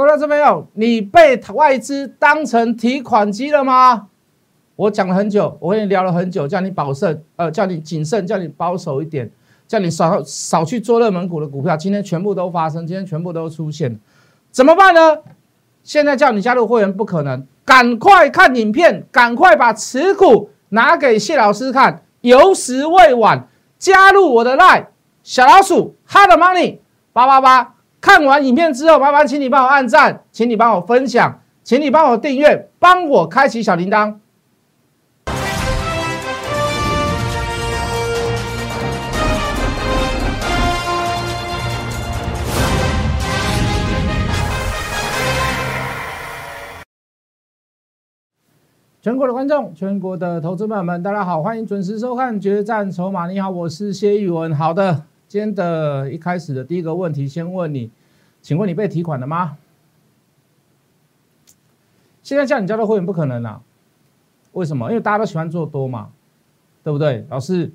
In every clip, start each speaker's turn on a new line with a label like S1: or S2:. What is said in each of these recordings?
S1: 各位这边有，你被外资当成提款机了吗？我讲了很久，我跟你聊了很久，叫你保慎，呃，叫你谨慎，叫你保守一点，叫你少少去做热门股的股票。今天全部都发生，今天全部都出现，怎么办呢？现在叫你加入会员不可能，赶快看影片，赶快把持股拿给谢老师看，有时未晚，加入我的 line 小老鼠 hard money 八八八。看完影片之后，麻烦请你帮我按赞，请你帮我分享，请你帮我订阅，帮我开启小铃铛。全国的观众，全国的投资朋友们，大家好，欢迎准时收看《决战筹码》。你好，我是谢玉文。好的。今天的一开始的第一个问题，先问你，请问你被提款了吗？现在叫你交的会员不可能啊，为什么？因为大家都喜欢做多嘛，对不对？老师，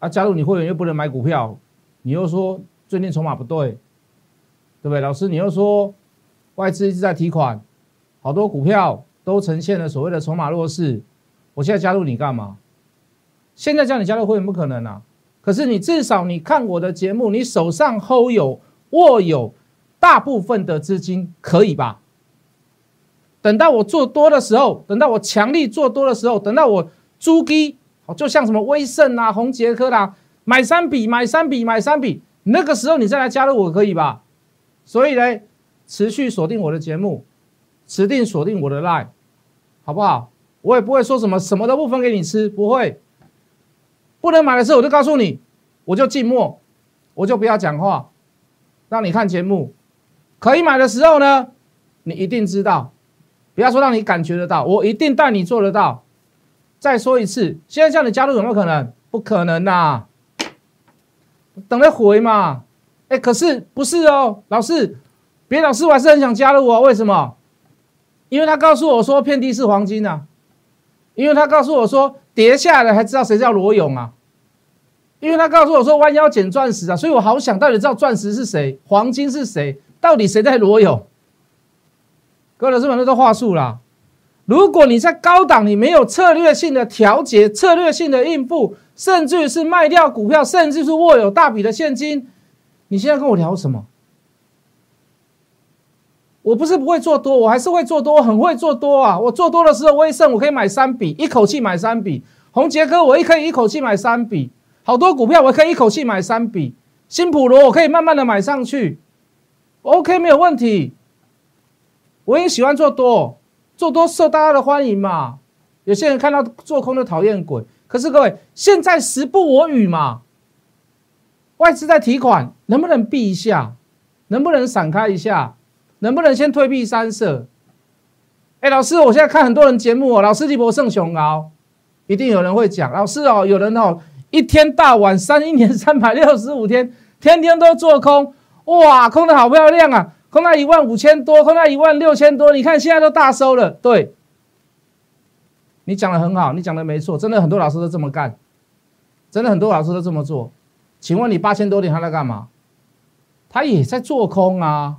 S1: 啊，加入你会员又不能买股票，你又说最近筹码不对，对不对？老师，你又说外资一直在提款，好多股票都呈现了所谓的筹码弱势，我现在加入你干嘛？现在叫你加入会员不可能啊。可是你至少你看我的节目，你手上 hold 有握有大部分的资金，可以吧？等到我做多的时候，等到我强力做多的时候，等到我租基，就像什么威盛啊、宏杰科啦，买三笔、买三笔、买三笔，那个时候你再来加入我可以吧？所以呢，持续锁定我的节目，持定锁定我的 line，好不好？我也不会说什么什么都不分给你吃，不会。不能买的时候，我就告诉你，我就静默，我就不要讲话，让你看节目。可以买的时候呢，你一定知道，不要说让你感觉得到，我一定带你做得到。再说一次，现在叫你加入有没有可能？不可能呐！等着回嘛。哎，可是不是哦，老师，别老师，我还是很想加入哦。为什么？因为他告诉我说遍地是黄金啊，因为他告诉我说。跌下来还知道谁叫罗勇啊？因为他告诉我说弯腰捡钻石啊，所以我好想到底知道钻石是谁，黄金是谁，到底谁在罗勇？各位老师们，那都话术啦。如果你在高档，你没有策略性的调节、策略性的应付，甚至是卖掉股票，甚至是握有大笔的现金，你现在跟我聊什么？我不是不会做多，我还是会做多，很会做多啊！我做多的时候，威盛我可以买三笔，一口气买三笔；红杰哥我也可以一口气买三笔，好多股票我可以一口气买三笔。新普罗我可以慢慢的买上去，OK 没有问题。我也喜欢做多，做多受大家的欢迎嘛。有些人看到做空的讨厌鬼，可是各位现在时不我与嘛，外资在提款，能不能避一下？能不能闪开一下？能不能先退避三舍？哎，老师，我现在看很多人节目哦，老师，你博胜雄熬，一定有人会讲，老师哦，有人哦，一天到晚三一年三百六十五天，天天都做空，哇，空的好漂亮啊，空到一万五千多，空到一万六千多，你看现在都大收了，对，你讲的很好，你讲的没错，真的很多老师都这么干，真的很多老师都这么做，请问你八千多点他在干嘛？他也在做空啊。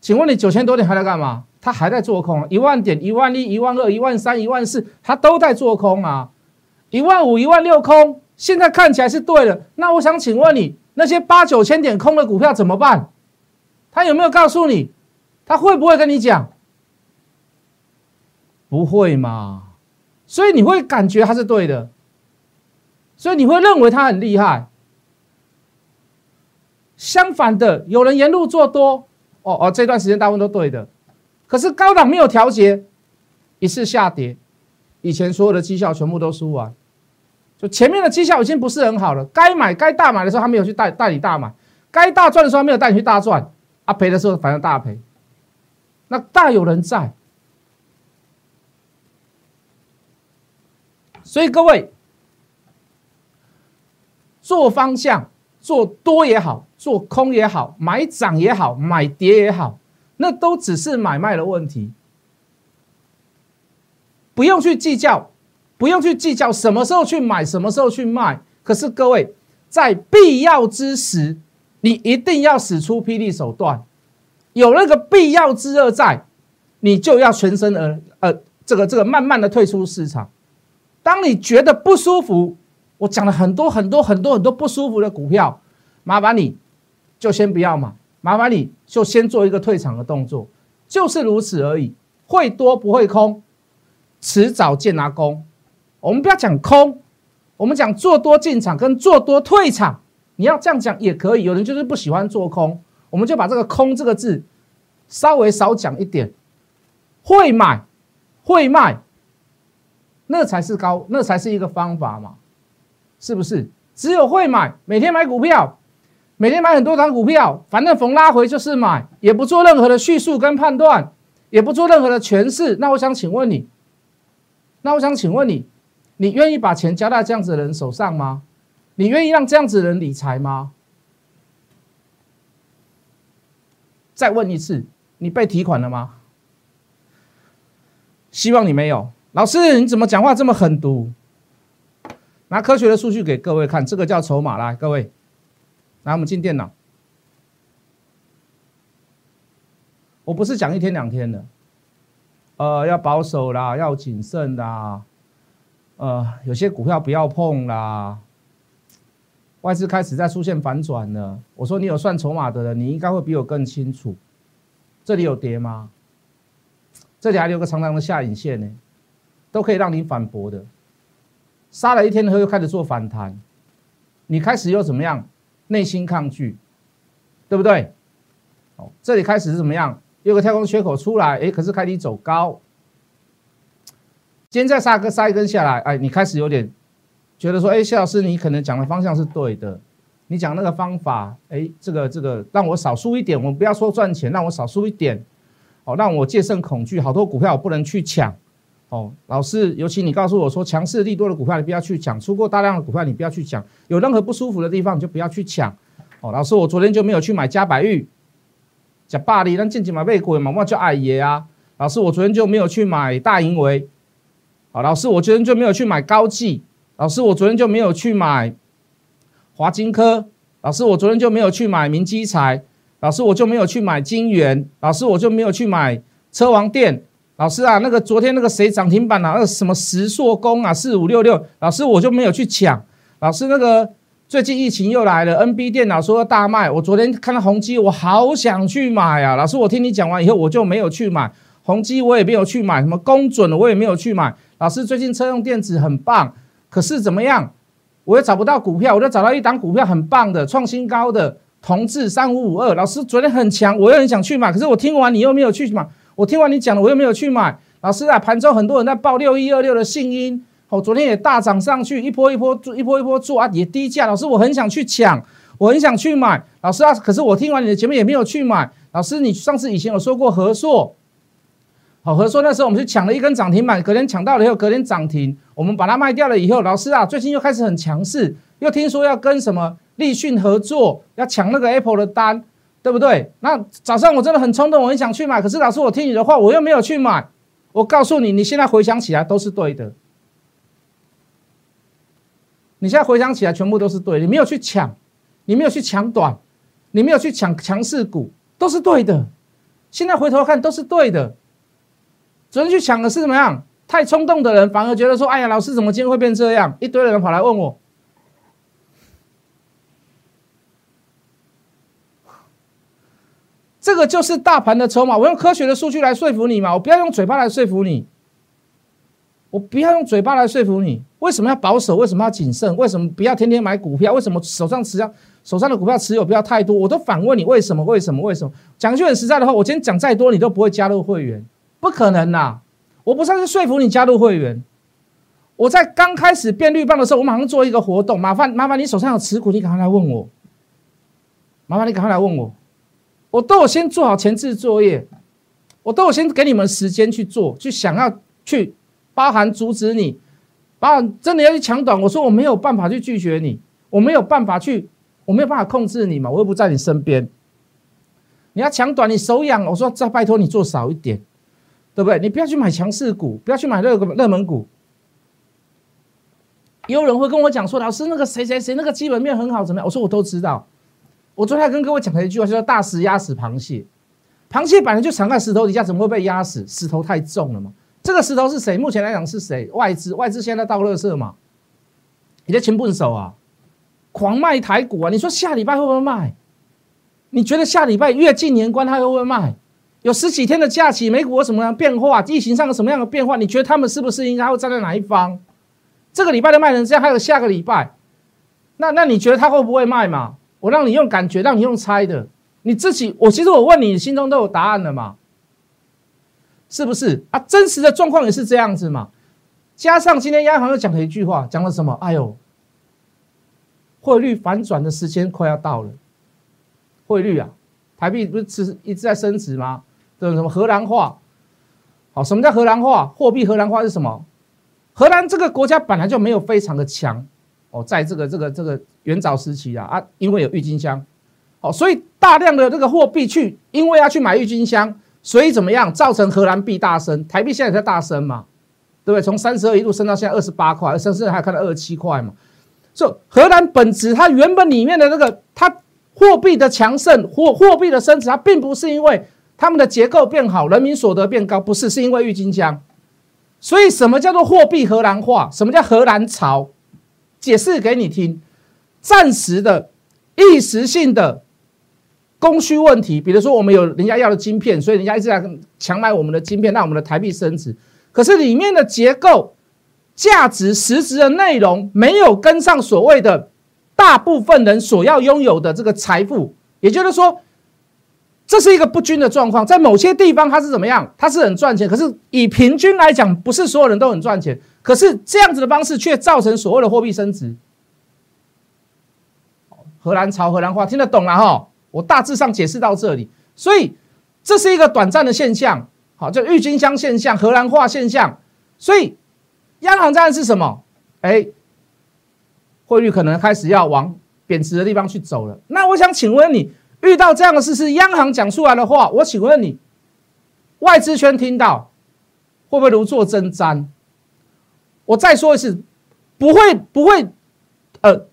S1: 请问你九千多点还在干嘛？他还在做空，一万点、一万一、一万二、一万三、一万四，他都在做空啊！一万五、一万六空，现在看起来是对的。那我想请问你，那些八九千点空的股票怎么办？他有没有告诉你？他会不会跟你讲？不会嘛？所以你会感觉他是对的，所以你会认为他很厉害。相反的，有人沿路做多。哦哦，这段时间大部分都对的，可是高档没有调节，一次下跌，以前所有的绩效全部都输完，就前面的绩效已经不是很好了。该买该大买的时候，他没有去带带你大买；该大赚的时候，他没有带你去大赚。啊，赔的时候反而大赔，那大有人在。所以各位做方向。做多也好，做空也好，买涨也好，买跌也好，那都只是买卖的问题，不用去计较，不用去计较什么时候去买，什么时候去卖。可是各位，在必要之时，你一定要使出霹雳手段，有那个必要之恶在，你就要全身而呃，这个这个慢慢的退出市场。当你觉得不舒服，我讲了很多很多很多很多不舒服的股票，麻烦你就先不要嘛，麻烦你就先做一个退场的动作，就是如此而已。会多不会空，迟早见拿空。我们不要讲空，我们讲做多进场跟做多退场。你要这样讲也可以，有人就是不喜欢做空，我们就把这个“空”这个字稍微少讲一点。会买，会卖，那才是高，那才是一个方法嘛，是不是？只有会买，每天买股票，每天买很多张股票，反正逢拉回就是买，也不做任何的叙述跟判断，也不做任何的诠释。那我想请问你，那我想请问你，你愿意把钱交到这样子的人手上吗？你愿意让这样子的人理财吗？再问一次，你被提款了吗？希望你没有。老师，你怎么讲话这么狠毒？拿科学的数据给各位看，这个叫筹码。来，各位，来，我们进电脑。我不是讲一天两天的，呃，要保守啦，要谨慎啦，呃，有些股票不要碰啦。外资开始在出现反转了。我说你有算筹码的人，你应该会比我更清楚。这里有跌吗？这里还留个长长的下影线呢，都可以让你反驳的。杀了一天后又开始做反弹，你开始又怎么样？内心抗拒，对不对？哦，这里开始是怎么样？有个跳空缺口出来，哎，可是开低走高。今天再杀个杀一根下来，哎，你开始有点。觉得说，哎，谢老师，你可能讲的方向是对的，你讲那个方法，哎，这个这个让我少输一点，我们不要说赚钱，让我少输一点，哦，让我戒慎恐惧，好多股票我不能去抢，哦，老师，尤其你告诉我说强势利多的股票你不要去抢，出过大量的股票你不要去抢，有任何不舒服的地方你就不要去抢，哦，老师，我昨天就没有去买嘉百玉，讲霸力，但近期买被鬼嘛，我叫爱爷啊，老师，我昨天就没有去买大盈维，好，老师，我昨天就没有去买高技。老师，我昨天就没有去买华金科。老师，我昨天就没有去买明基材。老师，我就没有去买金源。老师，我就没有去买车王店。老师啊，那个昨天那个谁涨停板啊，那个什么石硕工啊，四五六六。老师，我就没有去抢。老师，那个最近疫情又来了，NB 电脑说要大卖。我昨天看到宏基，我好想去买啊。老师，我听你讲完以后，我就没有去买宏基，我也没有去买什么公准，我也没有去买。老师，最近车用电子很棒。可是怎么样？我又找不到股票，我就找到一档股票很棒的，创新高的同志三五五二。老师昨天很强，我又很想去买。可是我听完你又没有去买，我听完你讲了，我又没有去买。老师啊，盘中很多人在报六一二六的信音，哦，昨天也大涨上去，一波一波做，一波一波做啊，也低价。老师，我很想去抢，我很想去买。老师啊，可是我听完你的节目也没有去买。老师，你上次以前有说过合作。好，合作那时候我们去抢了一根涨停板，隔天抢到了以后，隔天涨停，我们把它卖掉了以后，老师啊，最近又开始很强势，又听说要跟什么立讯合作，要抢那个 Apple 的单，对不对？那早上我真的很冲动，我很想去买，可是老师我听你的话，我又没有去买。我告诉你，你现在回想起来都是对的，你现在回想起来全部都是对，你没有去抢，你没有去抢短，你没有去抢强势股，都是对的。现在回头看都是对的。昨天去抢的是怎么样？太冲动的人反而觉得说：“哎呀，老师怎么今天会变这样？”一堆人跑来问我，这个就是大盘的筹码。我用科学的数据来说服你嘛，我不要用嘴巴来说服你，我不要用嘴巴来说服你。为什么要保守？为什么要谨慎？为什么不要天天买股票？为什么手上持有手上的股票持有不要太多？我都反问你为什么？为什么？为什么？讲句很实在的话，我今天讲再多，你都不会加入会员。不可能呐！我不算是说服你加入会员。我在刚开始变绿棒的时候，我马上做一个活动。麻烦麻烦你手上有持股，你赶快来问我。麻烦你赶快来问我。我都有先做好前置作业，我都有先给你们时间去做，去想要去包含阻止你，包含真的要去抢短。我说我没有办法去拒绝你，我没有办法去，我没有办法控制你嘛，我又不在你身边。你要抢短，你手痒。我说再拜托你做少一点。对不对？你不要去买强势股，不要去买热热门股。有人会跟我讲说：“老师，那个谁谁谁那个基本面很好，怎么样？”我说：“我都知道。”我昨天跟各位讲了一句话，叫“大石压死螃蟹”。螃蟹本来就藏在石头底下，怎么会被压死？石头太重了嘛。这个石头是谁？目前来讲是谁？外资，外资现在到乐色嘛？你在擒笨手啊，狂卖台股啊！你说下礼拜会不会卖？你觉得下礼拜越近年关，它会不会卖？有十几天的假期，美股有什么样变化？疫情上有什么样的变化？你觉得他们是不是应该会站在哪一方？这个礼拜的卖成这样，还有下个礼拜，那那你觉得他会不会卖嘛？我让你用感觉，让你用猜的，你自己，我其实我问你，心中都有答案了嘛？是不是啊？真实的状况也是这样子嘛？加上今天央行又讲了一句话，讲了什么？哎呦，汇率反转的时间快要到了。汇率啊，台币不是一直在升值吗？对什么荷兰话？好，什么叫荷兰话？货币荷兰话是什么？荷兰这个国家本来就没有非常的强哦，在这个这个这个元早时期啊啊，因为有郁金香，哦，所以大量的这个货币去，因为要去买郁金香。所以怎么样造成荷兰币大升？台币现在在大升嘛，对不对？从三十二一路升到现在二十八块，甚至还看到二十七块嘛。就荷兰本质，它原本里面的那个它货币的强盛，货货币的升值，它并不是因为他们的结构变好，人民所得变高，不是，是因为郁金香。所以什么叫做货币荷兰化？什么叫荷兰潮？解释给你听，暂时的、一时性的。供需问题，比如说我们有人家要的晶片，所以人家一直在强买我们的晶片，让我们的台币升值。可是里面的结构、价值、实质的内容没有跟上所谓的大部分人所要拥有的这个财富，也就是说，这是一个不均的状况。在某些地方它是怎么样？它是很赚钱，可是以平均来讲，不是所有人都很赚钱。可是这样子的方式却造成所谓的货币升值。荷兰潮、荷兰话听得懂了哈？我大致上解释到这里，所以这是一个短暂的现象，好，叫郁金香现象、荷兰化现象。所以央行战是什么？哎，汇率可能开始要往贬值的地方去走了。那我想请问你，遇到这样的事是央行讲出来的话，我请问你，外资圈听到会不会如坐针毡？我再说一次，不会，不会，呃，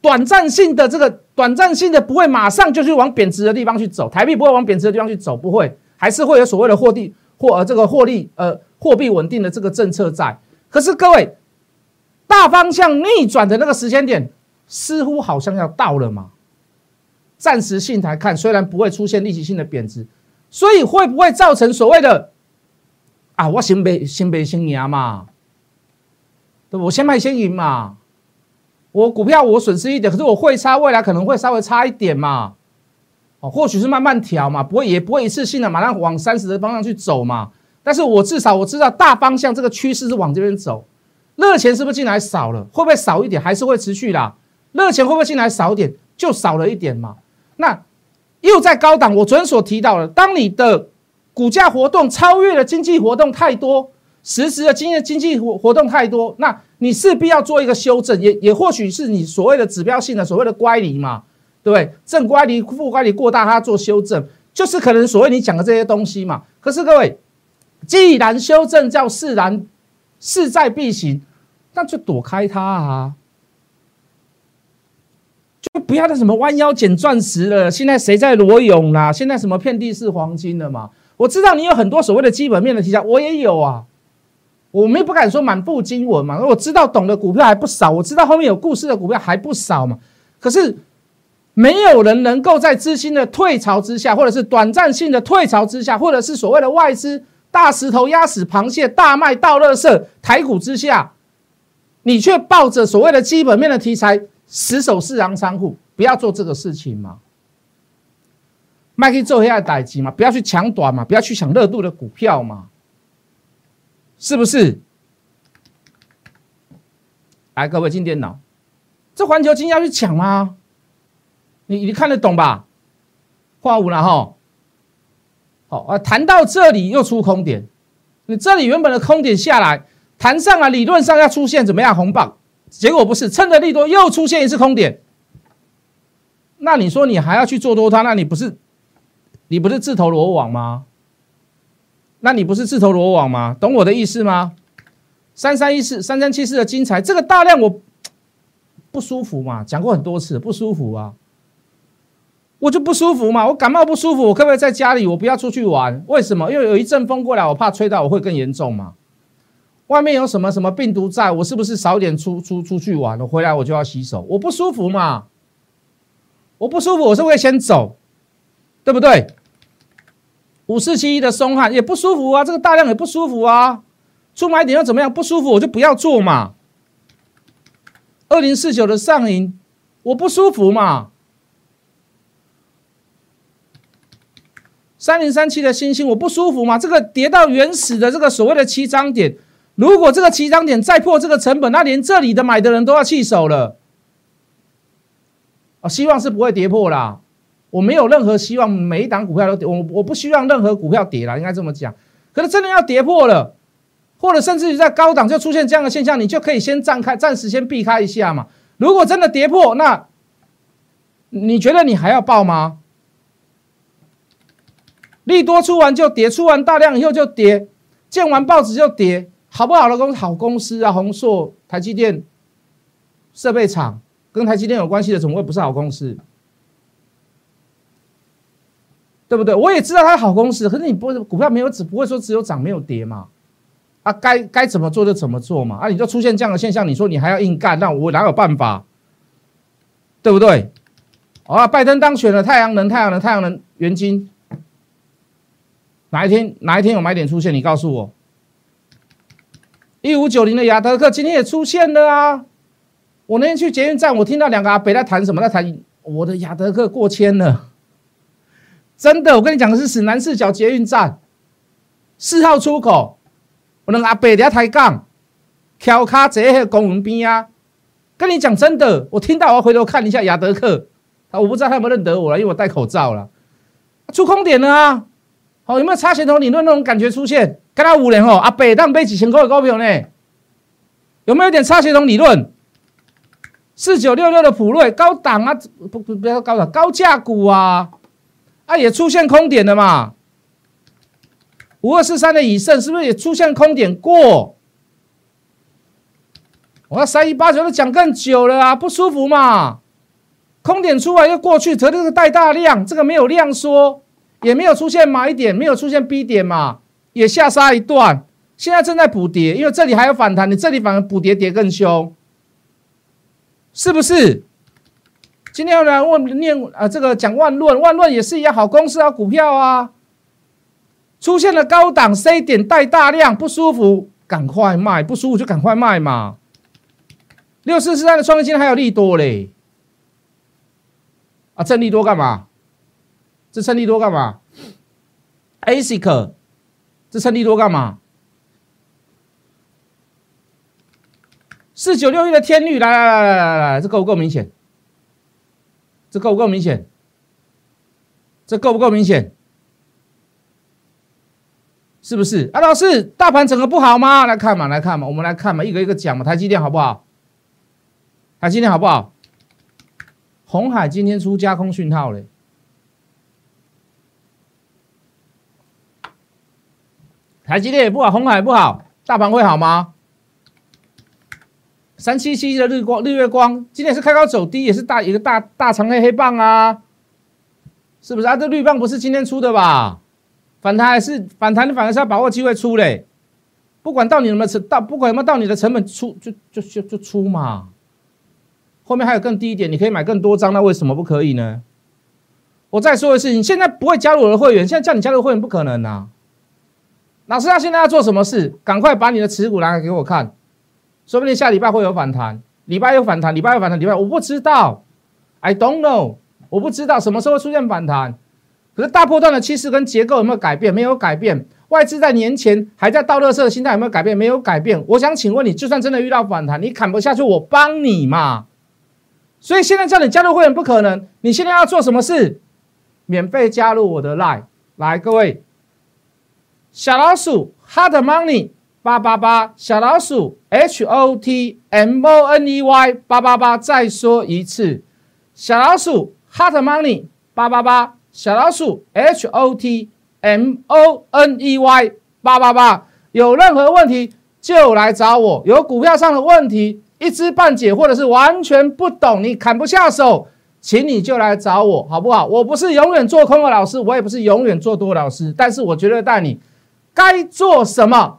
S1: 短暂性的这个。短暂性的不会马上就去往贬值的地方去走，台币不会往贬值的地方去走，不会，还是会有所谓的货币或呃这个获利呃货币稳定的这个政策在。可是各位，大方向逆转的那个时间点似乎好像要到了嘛？暂时性来看，虽然不会出现立即性的贬值，所以会不会造成所谓的啊我先赔先赔先赢嘛？我先卖先赢嘛？我股票我损失一点，可是我会差，未来可能会稍微差一点嘛，哦，或许是慢慢调嘛，不会也不会一次性的马上往三十的方向去走嘛。但是我至少我知道大方向这个趋势是往这边走。热钱是不是进来少了？会不会少一点？还是会持续啦？热钱会不会进来少一点？就少了一点嘛。那又在高档，我昨天所提到的，当你的股价活动超越了经济活动太多。实时的经济经济活活动太多，那你势必要做一个修正，也也或许是你所谓的指标性的所谓的乖离嘛，对不对？正乖离、负乖离过大，它做修正，就是可能所谓你讲的这些东西嘛。可是各位，既然修正叫势然势在必行，那就躲开它啊，就不要那什么弯腰捡钻石了。现在谁在裸泳啦？现在什么遍地是黄金了嘛？我知道你有很多所谓的基本面的题材，我也有啊。我们也不敢说满腹经文嘛，我知道懂的股票还不少，我知道后面有故事的股票还不少嘛。可是没有人能够在资金的退潮之下，或者是短暂性的退潮之下，或者是所谓的外资大石头压死螃蟹、大卖倒乐色台股之下，你却抱着所谓的基本面的题材死守四行仓库，不要做这个事情嘛。卖可以做一下代机嘛，不要去抢短嘛，不要去抢热度的股票嘛。是不是？来，各位进电脑，这环球金要去抢吗？你你看得懂吧？画五了哈。好啊，谈到这里又出空点，你这里原本的空点下来，弹上来，理论上要出现怎么样红棒？结果不是，趁着利多又出现一次空点。那你说你还要去做多它？那你不是你不是自投罗网吗？那你不是自投罗网吗？懂我的意思吗？三三一四、三三七四的精彩，这个大量我不舒服嘛？讲过很多次，不舒服啊！我就不舒服嘛，我感冒不舒服，我可不可以在家里？我不要出去玩？为什么？因为有一阵风过来，我怕吹到我会更严重嘛。外面有什么什么病毒在，我是不是少点出出出去玩？我回来我就要洗手，我不舒服嘛。我不舒服，我是会先走，对不对？五四七一的松汉也不舒服啊，这个大量也不舒服啊。出买点又怎么样？不舒服我就不要做嘛。二零四九的上影，我不舒服嘛。三零三七的星星，我不舒服嘛。这个跌到原始的这个所谓的七张点，如果这个七张点再破这个成本，那连这里的买的人都要弃手了。啊，希望是不会跌破啦。我没有任何希望，每一档股票都跌，我我不希望任何股票跌了，应该这么讲。可是真的要跌破了。或者甚至于在高档就出现这样的现象，你就可以先暂开，暂时先避开一下嘛。如果真的跌破，那你觉得你还要报吗？利多出完就跌，出完大量以后就跌，见完报纸就跌，好不好的公好公司啊，宏硕、台积电、设备厂跟台积电有关系的，怎么会不是好公司？对不对？我也知道它是好公司，可是你不股票没有只不会说只有涨没有跌嘛。啊，该该怎么做就怎么做嘛！啊，你就出现这样的现象，你说你还要硬干，那我哪有办法？对不对？啊，拜登当选了，太阳能、太阳能、太阳能元金，哪一天哪一天有买点出现？你告诉我。一五九零的亚德克今天也出现了啊！我那天去捷运站，我听到两个阿北在谈什么？在谈我的亚德克过千了，真的，我跟你讲的是，指南四角捷运站四号出口。我那阿伯在抬杠，翘卡坐喺公园边啊！跟你讲真的，我听到我要回头看一下亚德克，啊，我不知道他有没有认得我了，因为我戴口罩了。出空点了啊！好，有没有差钱头理论那种感觉出现？跟他五年后，阿伯当背几千块的股票呢？有没有点差钱头理论？四九六六的普瑞高档啊，不不不要高档，高价股啊，啊也出现空点了嘛？五二四三的以盛是不是也出现空点过？我要三一八九都讲更久了啊，不舒服嘛？空点出来又过去，这个带大量，这个没有量缩，也没有出现买点，没有出现 B 点嘛，也下杀一段，现在正在补跌，因为这里还有反弹，你这里反而补跌跌更凶，是不是？今天要来问念啊，这个讲万论，万论也是一样，好公司啊，股票啊。出现了高档 C 点带大量不舒服，赶快卖，不舒服就赶快卖嘛。六四四三的创新还有利多嘞，啊，挣利多干嘛？这挣利多干嘛？ASIC，这挣利多干嘛？四九六一的天率，来来来来来来，这够不够明显？这够不够明显？这够不够明显？是不是啊，老师？大盘整个不好吗？来看嘛，来看嘛，我们来看嘛，一个一个讲嘛。台积电好不好？台积电好不好？红海今天出加空讯号嘞。台积电也不好，红海不好，大盘会好吗？三七七的日光日月光今天是开高走低，也是大一个大大长黑黑棒啊，是不是啊？这绿棒不是今天出的吧？反弹还是反弹，你反而是要把握机会出嘞。不管到你有没有成到，不管有没有到你的成本出，就就就就出嘛。后面还有更低一点，你可以买更多张，那为什么不可以呢？我再说一次，你现在不会加入我的会员，现在叫你加入会员不可能呐。老师，他现在要做什么事？赶快把你的持股拿来给我看，说不定下礼拜会有反弹，礼拜有反弹，礼拜有反弹，礼拜我不知道，I don't know，我不知道什么时候出现反弹。可是大波段的趋势跟结构有没有改变？没有改变。外资在年前还在倒热色的心态有没有改变？没有改变。我想请问你，就算真的遇到反弹，你砍不下去，我帮你嘛？所以现在叫你加入会员不可能。你现在要做什么事？免费加入我的 line，来各位，小老鼠，hard money 八八八，小老鼠 h o t m o n e y 八八八，再说一次，小老鼠 hot money 八八八。小老鼠 H O T M O N E Y 八八八，有任何问题就来找我。有股票上的问题，一知半解或者是完全不懂，你砍不下手，请你就来找我，好不好？我不是永远做空的老师，我也不是永远做多老师，但是我绝对带你该做什么